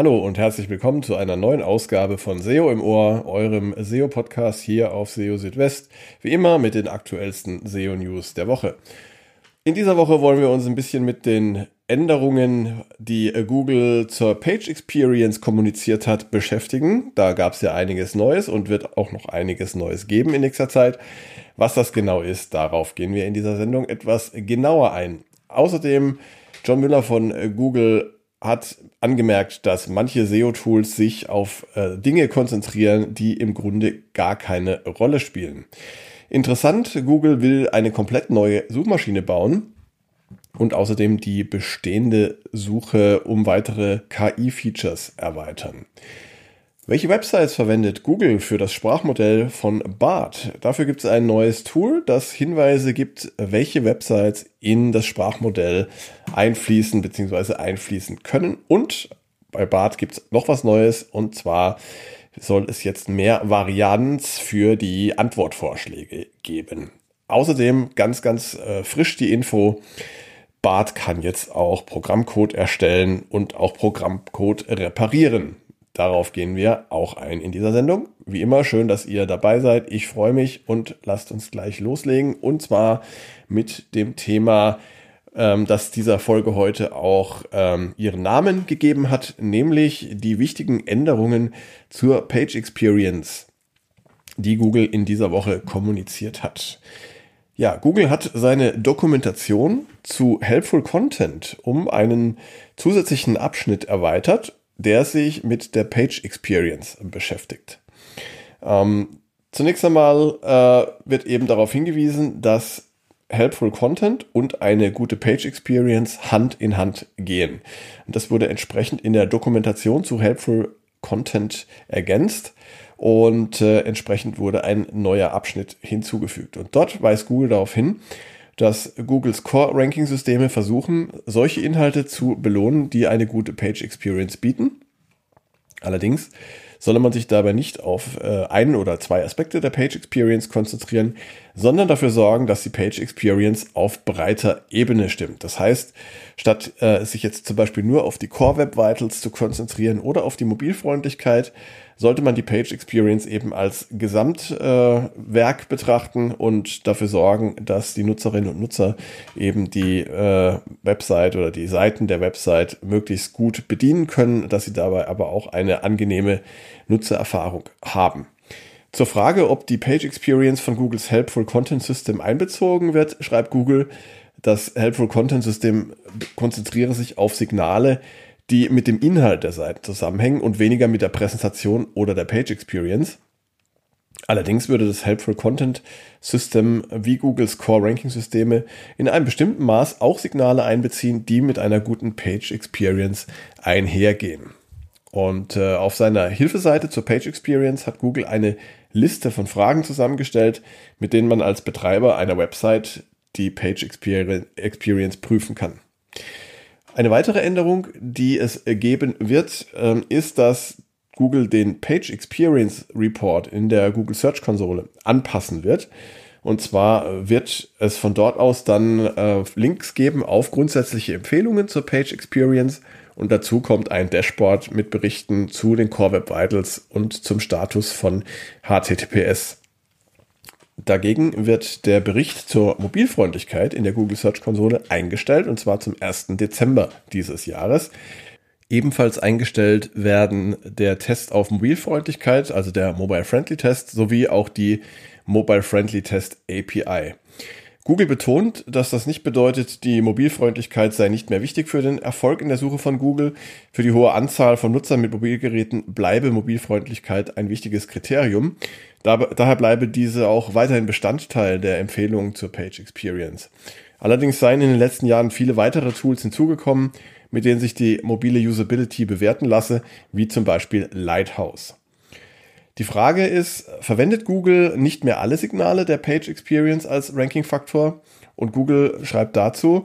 Hallo und herzlich willkommen zu einer neuen Ausgabe von SEO im Ohr, eurem SEO-Podcast hier auf SEO Südwest. Wie immer mit den aktuellsten SEO-News der Woche. In dieser Woche wollen wir uns ein bisschen mit den Änderungen, die Google zur Page Experience kommuniziert hat, beschäftigen. Da gab es ja einiges Neues und wird auch noch einiges Neues geben in nächster Zeit. Was das genau ist, darauf gehen wir in dieser Sendung etwas genauer ein. Außerdem John Müller von Google hat angemerkt, dass manche SEO-Tools sich auf äh, Dinge konzentrieren, die im Grunde gar keine Rolle spielen. Interessant, Google will eine komplett neue Suchmaschine bauen und außerdem die bestehende Suche um weitere KI-Features erweitern. Welche Websites verwendet Google für das Sprachmodell von BART? Dafür gibt es ein neues Tool, das Hinweise gibt, welche Websites in das Sprachmodell einfließen bzw. einfließen können. Und bei BART gibt es noch was Neues und zwar soll es jetzt mehr Varianz für die Antwortvorschläge geben. Außerdem ganz, ganz äh, frisch die Info. BART kann jetzt auch Programmcode erstellen und auch Programmcode reparieren. Darauf gehen wir auch ein in dieser Sendung. Wie immer schön, dass ihr dabei seid. Ich freue mich und lasst uns gleich loslegen. Und zwar mit dem Thema, ähm, das dieser Folge heute auch ähm, ihren Namen gegeben hat, nämlich die wichtigen Änderungen zur Page Experience, die Google in dieser Woche kommuniziert hat. Ja, Google hat seine Dokumentation zu Helpful Content um einen zusätzlichen Abschnitt erweitert der sich mit der Page Experience beschäftigt. Ähm, zunächst einmal äh, wird eben darauf hingewiesen, dass Helpful Content und eine gute Page Experience Hand in Hand gehen. Und das wurde entsprechend in der Dokumentation zu Helpful Content ergänzt und äh, entsprechend wurde ein neuer Abschnitt hinzugefügt. Und dort weist Google darauf hin, dass Googles Core-Ranking-Systeme versuchen, solche Inhalte zu belohnen, die eine gute Page Experience bieten. Allerdings solle man sich dabei nicht auf äh, einen oder zwei Aspekte der Page Experience konzentrieren, sondern dafür sorgen, dass die Page Experience auf breiter Ebene stimmt. Das heißt, statt äh, sich jetzt zum Beispiel nur auf die Core Web Vitals zu konzentrieren oder auf die Mobilfreundlichkeit, sollte man die Page Experience eben als Gesamtwerk äh, betrachten und dafür sorgen, dass die Nutzerinnen und Nutzer eben die äh, Website oder die Seiten der Website möglichst gut bedienen können, dass sie dabei aber auch eine angenehme Nutzererfahrung haben. Zur Frage, ob die Page Experience von Googles Helpful Content System einbezogen wird, schreibt Google, das Helpful Content System konzentriere sich auf Signale, die mit dem Inhalt der Seite zusammenhängen und weniger mit der Präsentation oder der Page Experience. Allerdings würde das Helpful Content System wie Googles Core Ranking Systeme in einem bestimmten Maß auch Signale einbeziehen, die mit einer guten Page Experience einhergehen. Und äh, auf seiner Hilfeseite zur Page Experience hat Google eine Liste von Fragen zusammengestellt, mit denen man als Betreiber einer Website die Page Experience prüfen kann. Eine weitere Änderung, die es geben wird, ähm, ist, dass Google den Page Experience Report in der Google Search Konsole anpassen wird. Und zwar wird es von dort aus dann äh, Links geben auf grundsätzliche Empfehlungen zur Page Experience und dazu kommt ein Dashboard mit Berichten zu den Core Web Vitals und zum Status von HTTPS. Dagegen wird der Bericht zur Mobilfreundlichkeit in der Google Search Konsole eingestellt und zwar zum 1. Dezember dieses Jahres. Ebenfalls eingestellt werden der Test auf Mobilfreundlichkeit, also der Mobile Friendly Test, sowie auch die Mobile Friendly Test API. Google betont, dass das nicht bedeutet, die Mobilfreundlichkeit sei nicht mehr wichtig für den Erfolg in der Suche von Google. Für die hohe Anzahl von Nutzern mit Mobilgeräten bleibe Mobilfreundlichkeit ein wichtiges Kriterium. Daher bleibe diese auch weiterhin Bestandteil der Empfehlungen zur Page Experience. Allerdings seien in den letzten Jahren viele weitere Tools hinzugekommen, mit denen sich die mobile Usability bewerten lasse, wie zum Beispiel Lighthouse. Die Frage ist, verwendet Google nicht mehr alle Signale der Page Experience als Ranking-Faktor? Und Google schreibt dazu,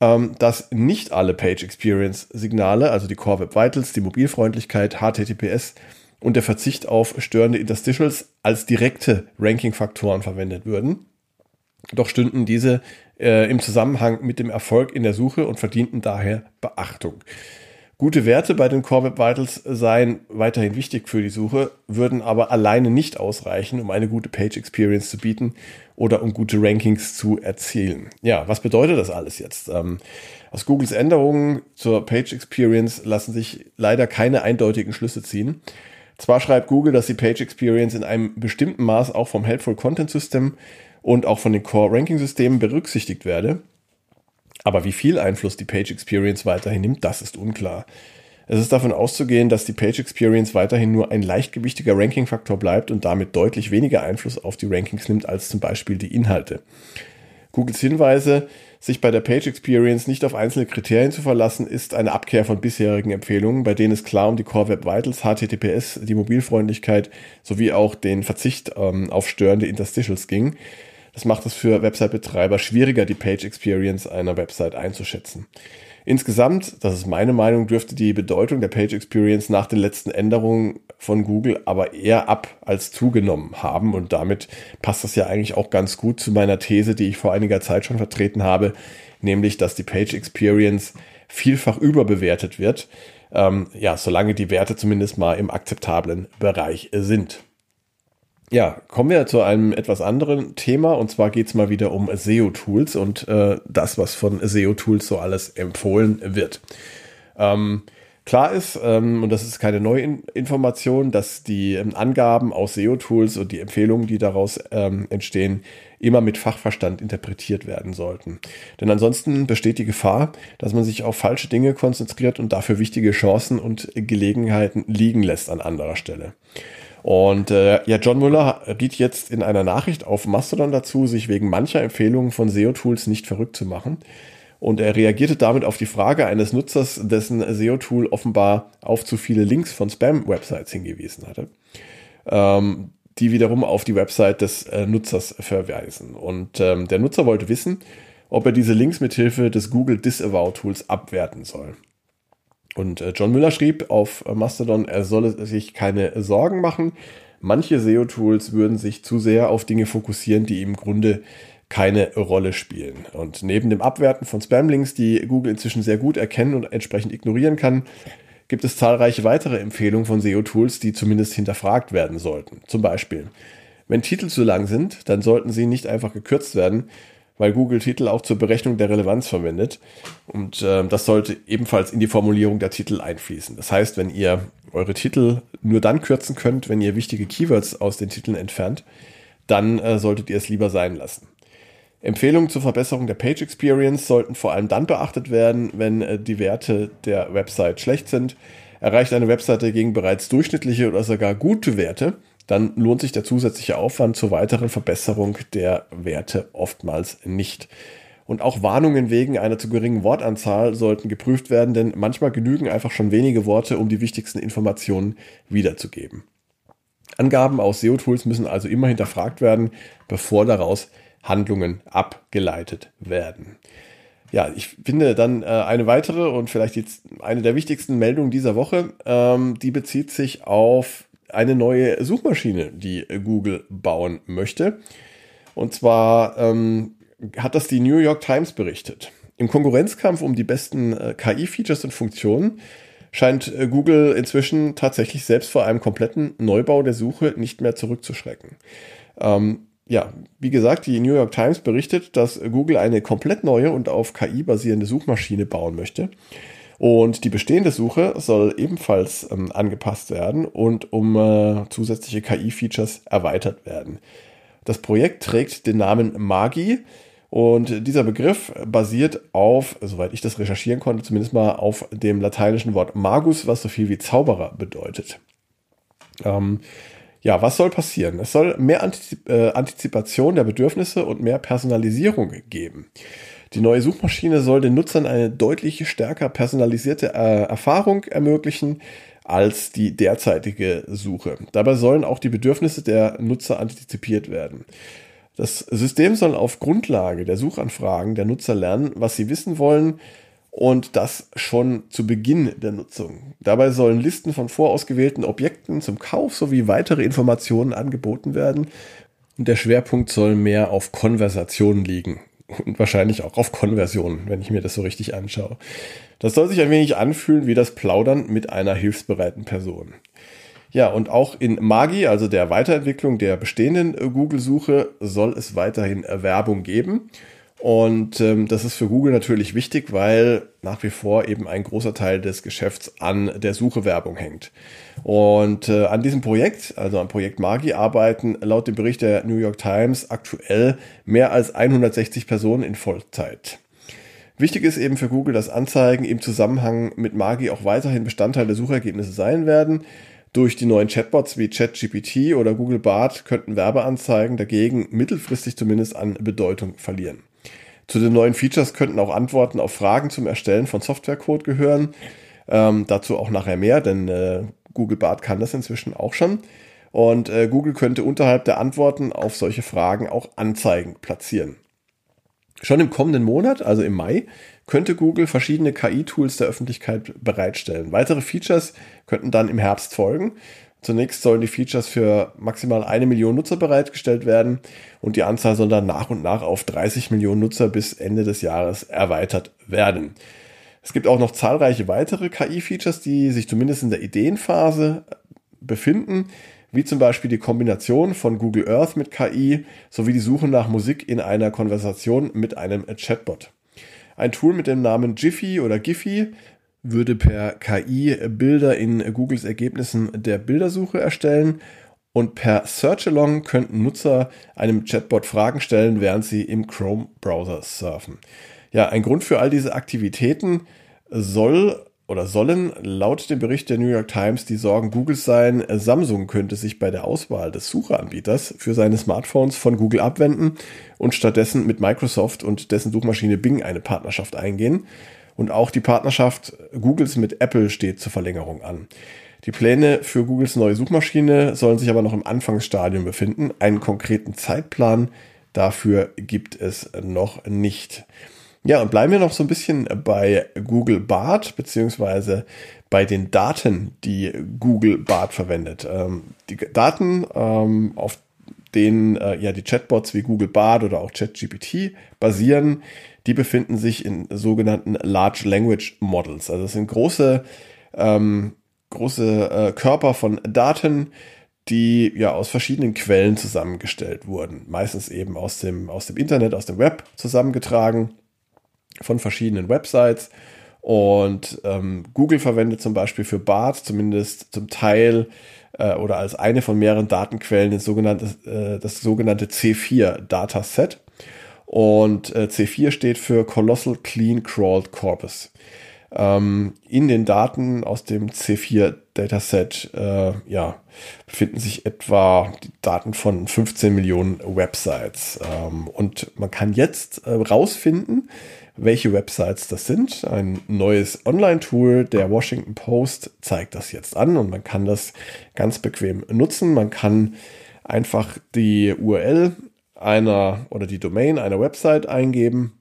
ähm, dass nicht alle Page Experience Signale, also die Core Web Vitals, die Mobilfreundlichkeit, HTTPS und der Verzicht auf störende Interstitials als direkte Ranking-Faktoren verwendet würden. Doch stünden diese äh, im Zusammenhang mit dem Erfolg in der Suche und verdienten daher Beachtung. Gute Werte bei den Core Web Vitals seien weiterhin wichtig für die Suche, würden aber alleine nicht ausreichen, um eine gute Page Experience zu bieten oder um gute Rankings zu erzielen. Ja, was bedeutet das alles jetzt? Ähm, aus Googles Änderungen zur Page Experience lassen sich leider keine eindeutigen Schlüsse ziehen. Zwar schreibt Google, dass die Page Experience in einem bestimmten Maß auch vom Helpful Content System und auch von den Core Ranking Systemen berücksichtigt werde, aber wie viel Einfluss die Page Experience weiterhin nimmt, das ist unklar. Es ist davon auszugehen, dass die Page Experience weiterhin nur ein leichtgewichtiger Ranking-Faktor bleibt und damit deutlich weniger Einfluss auf die Rankings nimmt als zum Beispiel die Inhalte. Googles Hinweise, sich bei der Page Experience nicht auf einzelne Kriterien zu verlassen, ist eine Abkehr von bisherigen Empfehlungen, bei denen es klar um die Core Web Vitals, HTTPS, die Mobilfreundlichkeit sowie auch den Verzicht ähm, auf störende Interstitials ging. Das macht es für Website-Betreiber schwieriger, die Page Experience einer Website einzuschätzen. Insgesamt, das ist meine Meinung, dürfte die Bedeutung der Page Experience nach den letzten Änderungen von Google aber eher ab als zugenommen haben. Und damit passt das ja eigentlich auch ganz gut zu meiner These, die ich vor einiger Zeit schon vertreten habe, nämlich, dass die Page Experience vielfach überbewertet wird. Ähm, ja, solange die Werte zumindest mal im akzeptablen Bereich sind. Ja, kommen wir zu einem etwas anderen Thema und zwar geht es mal wieder um SEO-Tools und äh, das, was von SEO-Tools so alles empfohlen wird. Ähm, klar ist, ähm, und das ist keine neue In Information, dass die ähm, Angaben aus SEO-Tools und die Empfehlungen, die daraus ähm, entstehen, immer mit Fachverstand interpretiert werden sollten. Denn ansonsten besteht die Gefahr, dass man sich auf falsche Dinge konzentriert und dafür wichtige Chancen und Gelegenheiten liegen lässt an anderer Stelle. Und äh, ja, John Müller riet jetzt in einer Nachricht auf Mastodon dazu, sich wegen mancher Empfehlungen von SEO-Tools nicht verrückt zu machen. Und er reagierte damit auf die Frage eines Nutzers, dessen SEO-Tool offenbar auf zu viele Links von Spam-Websites hingewiesen hatte, ähm, die wiederum auf die Website des äh, Nutzers verweisen. Und ähm, der Nutzer wollte wissen, ob er diese Links mithilfe des Google Disavow Tools abwerten soll. Und äh, John Müller schrieb auf äh, Mastodon, er solle sich keine Sorgen machen. Manche SEO-Tools würden sich zu sehr auf Dinge fokussieren, die im Grunde keine Rolle spielen. Und neben dem Abwerten von Spam-Links, die Google inzwischen sehr gut erkennen und entsprechend ignorieren kann, gibt es zahlreiche weitere Empfehlungen von SEO-Tools, die zumindest hinterfragt werden sollten. Zum Beispiel, wenn Titel zu lang sind, dann sollten sie nicht einfach gekürzt werden, weil Google Titel auch zur Berechnung der Relevanz verwendet. Und äh, das sollte ebenfalls in die Formulierung der Titel einfließen. Das heißt, wenn ihr eure Titel nur dann kürzen könnt, wenn ihr wichtige Keywords aus den Titeln entfernt, dann äh, solltet ihr es lieber sein lassen. Empfehlungen zur Verbesserung der Page Experience sollten vor allem dann beachtet werden, wenn äh, die Werte der Website schlecht sind. Erreicht eine Website dagegen bereits durchschnittliche oder sogar gute Werte, dann lohnt sich der zusätzliche Aufwand zur weiteren Verbesserung der Werte oftmals nicht. Und auch Warnungen wegen einer zu geringen Wortanzahl sollten geprüft werden, denn manchmal genügen einfach schon wenige Worte, um die wichtigsten Informationen wiederzugeben. Angaben aus SEO-Tools müssen also immer hinterfragt werden, bevor daraus Handlungen abgeleitet werden. Ja, ich finde dann äh, eine weitere und vielleicht jetzt eine der wichtigsten Meldungen dieser Woche, ähm, die bezieht sich auf eine neue Suchmaschine, die Google bauen möchte. Und zwar ähm, hat das die New York Times berichtet. Im Konkurrenzkampf um die besten äh, KI-Features und Funktionen scheint äh, Google inzwischen tatsächlich selbst vor einem kompletten Neubau der Suche nicht mehr zurückzuschrecken. Ähm, ja, wie gesagt, die New York Times berichtet, dass Google eine komplett neue und auf KI basierende Suchmaschine bauen möchte. Und die bestehende Suche soll ebenfalls ähm, angepasst werden und um äh, zusätzliche KI-Features erweitert werden. Das Projekt trägt den Namen Magi und dieser Begriff basiert auf, soweit ich das recherchieren konnte, zumindest mal auf dem lateinischen Wort magus, was so viel wie Zauberer bedeutet. Ähm, ja, was soll passieren? Es soll mehr Antizip äh, Antizipation der Bedürfnisse und mehr Personalisierung geben. Die neue Suchmaschine soll den Nutzern eine deutlich stärker personalisierte äh, Erfahrung ermöglichen als die derzeitige Suche. Dabei sollen auch die Bedürfnisse der Nutzer antizipiert werden. Das System soll auf Grundlage der Suchanfragen der Nutzer lernen, was sie wissen wollen und das schon zu Beginn der Nutzung. Dabei sollen Listen von vorausgewählten Objekten zum Kauf sowie weitere Informationen angeboten werden und der Schwerpunkt soll mehr auf Konversationen liegen und wahrscheinlich auch auf Konversionen, wenn ich mir das so richtig anschaue. Das soll sich ein wenig anfühlen wie das Plaudern mit einer hilfsbereiten Person. Ja, und auch in Magi, also der Weiterentwicklung der bestehenden äh, Google-Suche, soll es weiterhin Werbung geben. Und ähm, das ist für Google natürlich wichtig, weil nach wie vor eben ein großer Teil des Geschäfts an der Suchewerbung hängt. Und äh, an diesem Projekt, also am Projekt Magi, arbeiten laut dem Bericht der New York Times aktuell mehr als 160 Personen in Vollzeit. Wichtig ist eben für Google, dass Anzeigen im Zusammenhang mit Magi auch weiterhin Bestandteil der Suchergebnisse sein werden. Durch die neuen Chatbots wie ChatGPT oder Google Bart könnten Werbeanzeigen dagegen mittelfristig zumindest an Bedeutung verlieren. Zu den neuen Features könnten auch Antworten auf Fragen zum Erstellen von Softwarecode gehören. Ähm, dazu auch nachher mehr, denn äh, Google Bart kann das inzwischen auch schon. Und äh, Google könnte unterhalb der Antworten auf solche Fragen auch Anzeigen platzieren. Schon im kommenden Monat, also im Mai, könnte Google verschiedene KI-Tools der Öffentlichkeit bereitstellen. Weitere Features könnten dann im Herbst folgen. Zunächst sollen die Features für maximal eine Million Nutzer bereitgestellt werden und die Anzahl soll dann nach und nach auf 30 Millionen Nutzer bis Ende des Jahres erweitert werden. Es gibt auch noch zahlreiche weitere KI-Features, die sich zumindest in der Ideenphase befinden, wie zum Beispiel die Kombination von Google Earth mit KI sowie die Suche nach Musik in einer Konversation mit einem Chatbot. Ein Tool mit dem Namen Jiffy oder Giphy würde per KI Bilder in Googles Ergebnissen der Bildersuche erstellen und per Search Along könnten Nutzer einem Chatbot Fragen stellen, während sie im Chrome-Browser surfen. Ja, ein Grund für all diese Aktivitäten soll oder sollen laut dem Bericht der New York Times die Sorgen Googles sein, Samsung könnte sich bei der Auswahl des Sucheanbieters für seine Smartphones von Google abwenden und stattdessen mit Microsoft und dessen Suchmaschine Bing eine Partnerschaft eingehen. Und auch die Partnerschaft Googles mit Apple steht zur Verlängerung an. Die Pläne für Googles neue Suchmaschine sollen sich aber noch im Anfangsstadium befinden. Einen konkreten Zeitplan dafür gibt es noch nicht. Ja, und bleiben wir noch so ein bisschen bei Google Bart, beziehungsweise bei den Daten, die Google Bart verwendet. Ähm, die Daten, ähm, auf denen äh, ja die Chatbots wie Google Bart oder auch ChatGPT basieren, die befinden sich in sogenannten Large Language Models. Also es sind große, ähm, große äh, Körper von Daten, die ja aus verschiedenen Quellen zusammengestellt wurden. Meistens eben aus dem, aus dem Internet, aus dem Web zusammengetragen, von verschiedenen Websites. Und ähm, Google verwendet zum Beispiel für BART zumindest zum Teil äh, oder als eine von mehreren Datenquellen das sogenannte, äh, das sogenannte C4 Dataset. Und äh, C4 steht für Colossal Clean Crawled Corpus. Ähm, in den Daten aus dem C4 Dataset äh, ja, befinden sich etwa die Daten von 15 Millionen Websites. Ähm, und man kann jetzt äh, rausfinden, welche Websites das sind. Ein neues Online-Tool der Washington Post zeigt das jetzt an und man kann das ganz bequem nutzen. Man kann einfach die URL einer oder die Domain einer Website eingeben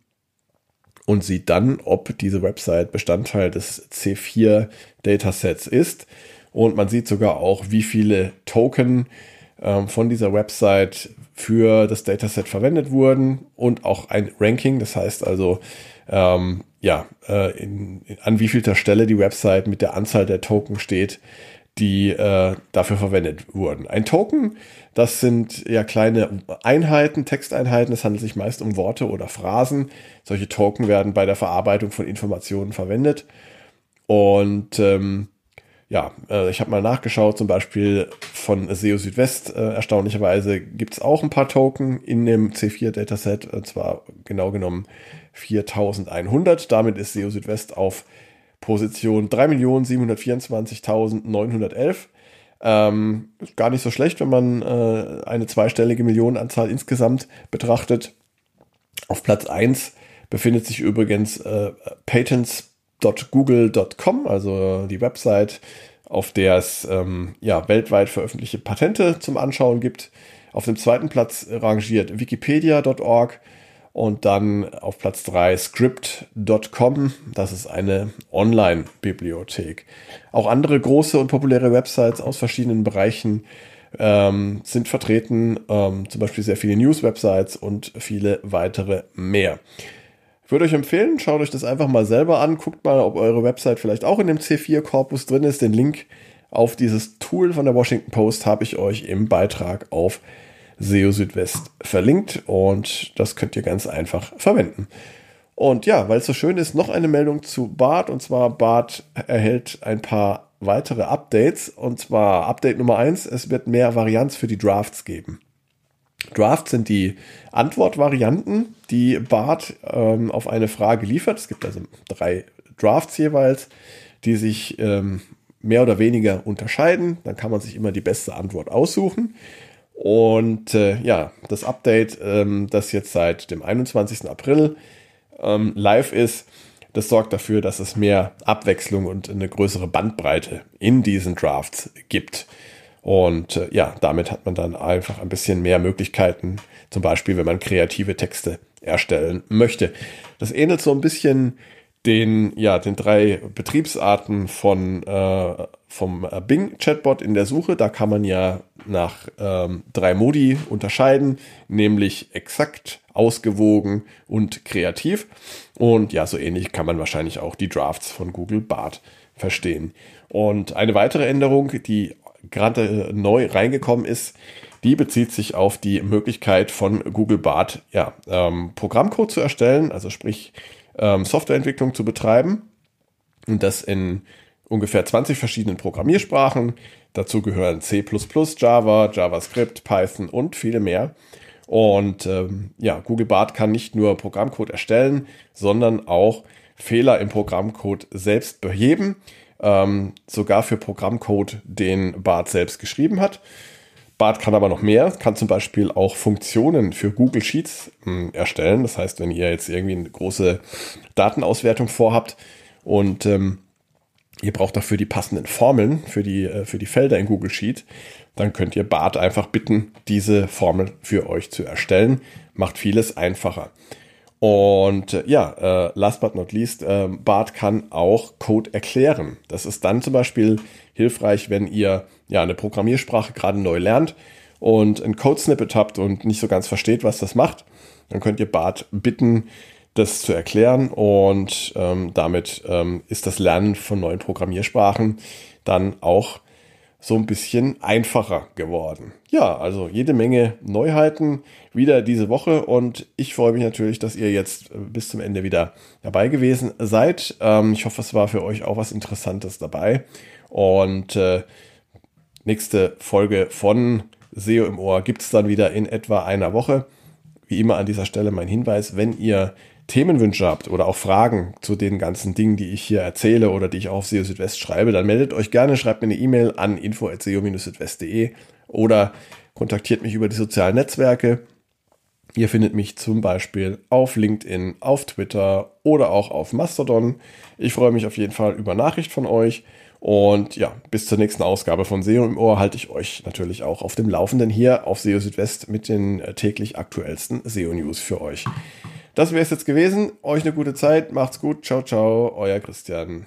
und sieht dann, ob diese Website Bestandteil des C4 Datasets ist. Und man sieht sogar auch, wie viele Token ähm, von dieser Website für das Dataset verwendet wurden und auch ein Ranking. Das heißt also, ähm, ja, äh, in, an wievielter Stelle die Website mit der Anzahl der Token steht, die äh, dafür verwendet wurden. Ein Token, das sind ja kleine Einheiten, Texteinheiten. Es handelt sich meist um Worte oder Phrasen. Solche Token werden bei der Verarbeitung von Informationen verwendet. Und ähm, ja, äh, ich habe mal nachgeschaut, zum Beispiel von SEO Südwest. Äh, erstaunlicherweise gibt es auch ein paar Token in dem C4-Dataset, und zwar genau genommen 4100. Damit ist SEO Südwest auf Position 3.724.911. Ähm, gar nicht so schlecht, wenn man äh, eine zweistellige Millionenanzahl insgesamt betrachtet. Auf Platz 1 befindet sich übrigens äh, patents.google.com, also die Website, auf der es ähm, ja, weltweit veröffentlichte Patente zum Anschauen gibt. Auf dem zweiten Platz rangiert wikipedia.org und dann auf Platz 3 script.com. Das ist eine Online-Bibliothek. Auch andere große und populäre Websites aus verschiedenen Bereichen ähm, sind vertreten, ähm, zum Beispiel sehr viele News-Websites und viele weitere mehr. Ich würde euch empfehlen, schaut euch das einfach mal selber an, guckt mal, ob eure Website vielleicht auch in dem C4-Korpus drin ist. Den Link auf dieses Tool von der Washington Post habe ich euch im Beitrag auf SEO Südwest verlinkt und das könnt ihr ganz einfach verwenden. Und ja, weil es so schön ist, noch eine Meldung zu BART und zwar BART erhält ein paar weitere Updates und zwar Update Nummer eins: es wird mehr Varianz für die Drafts geben. Drafts sind die Antwortvarianten, die BART ähm, auf eine Frage liefert. Es gibt also drei Drafts jeweils, die sich ähm, mehr oder weniger unterscheiden. Dann kann man sich immer die beste Antwort aussuchen. Und äh, ja, das Update, ähm, das jetzt seit dem 21. April ähm, live ist, das sorgt dafür, dass es mehr Abwechslung und eine größere Bandbreite in diesen Drafts gibt. Und äh, ja, damit hat man dann einfach ein bisschen mehr Möglichkeiten, zum Beispiel, wenn man kreative Texte erstellen möchte. Das ähnelt so ein bisschen den, ja, den drei Betriebsarten von, äh, vom äh, Bing Chatbot in der Suche. Da kann man ja nach ähm, drei Modi unterscheiden, nämlich exakt, ausgewogen und kreativ. Und ja, so ähnlich kann man wahrscheinlich auch die Drafts von Google Bart verstehen. Und eine weitere Änderung, die gerade neu reingekommen ist, die bezieht sich auf die Möglichkeit von Google Bart, ja, ähm, Programmcode zu erstellen, also sprich ähm, Softwareentwicklung zu betreiben. Und das in ungefähr 20 verschiedenen Programmiersprachen. Dazu gehören C, Java, JavaScript, Python und viele mehr. Und ähm, ja, Google Bart kann nicht nur Programmcode erstellen, sondern auch Fehler im Programmcode selbst beheben. Ähm, sogar für Programmcode, den Bart selbst geschrieben hat. Bart kann aber noch mehr, kann zum Beispiel auch Funktionen für Google Sheets mh, hm, erstellen. Das heißt, wenn ihr jetzt irgendwie eine große Datenauswertung vorhabt und ähm, ihr braucht dafür die passenden Formeln für die, äh, für die Felder in Google Sheet, dann könnt ihr Bart einfach bitten, diese Formel für euch zu erstellen. Macht vieles einfacher. Und äh, ja, äh, last but not least, Bart kann auch Code erklären. Das ist dann zum Beispiel hilfreich, wenn ihr ja eine Programmiersprache gerade neu lernt und ein Code-Snippet habt und nicht so ganz versteht, was das macht. Dann könnt ihr Bart bitten, das zu erklären und ähm, damit ähm, ist das Lernen von neuen Programmiersprachen dann auch so ein bisschen einfacher geworden. Ja, also jede Menge Neuheiten wieder diese Woche und ich freue mich natürlich, dass ihr jetzt äh, bis zum Ende wieder dabei gewesen seid. Ähm, ich hoffe, es war für euch auch was Interessantes dabei und äh, nächste Folge von SEO im Ohr gibt es dann wieder in etwa einer Woche. Wie immer an dieser Stelle mein Hinweis, wenn ihr Themenwünsche habt oder auch Fragen zu den ganzen Dingen, die ich hier erzähle oder die ich auf SEO Südwest schreibe, dann meldet euch gerne, schreibt mir eine E-Mail an info.seo-südwest.de oder kontaktiert mich über die sozialen Netzwerke. Ihr findet mich zum Beispiel auf LinkedIn, auf Twitter oder auch auf Mastodon. Ich freue mich auf jeden Fall über Nachricht von euch. Und ja, bis zur nächsten Ausgabe von SEO im Ohr halte ich euch natürlich auch auf dem Laufenden hier auf SEO Südwest mit den täglich aktuellsten SEO-News für euch. Das wäre es jetzt gewesen. Euch eine gute Zeit. Macht's gut. Ciao, ciao. Euer Christian.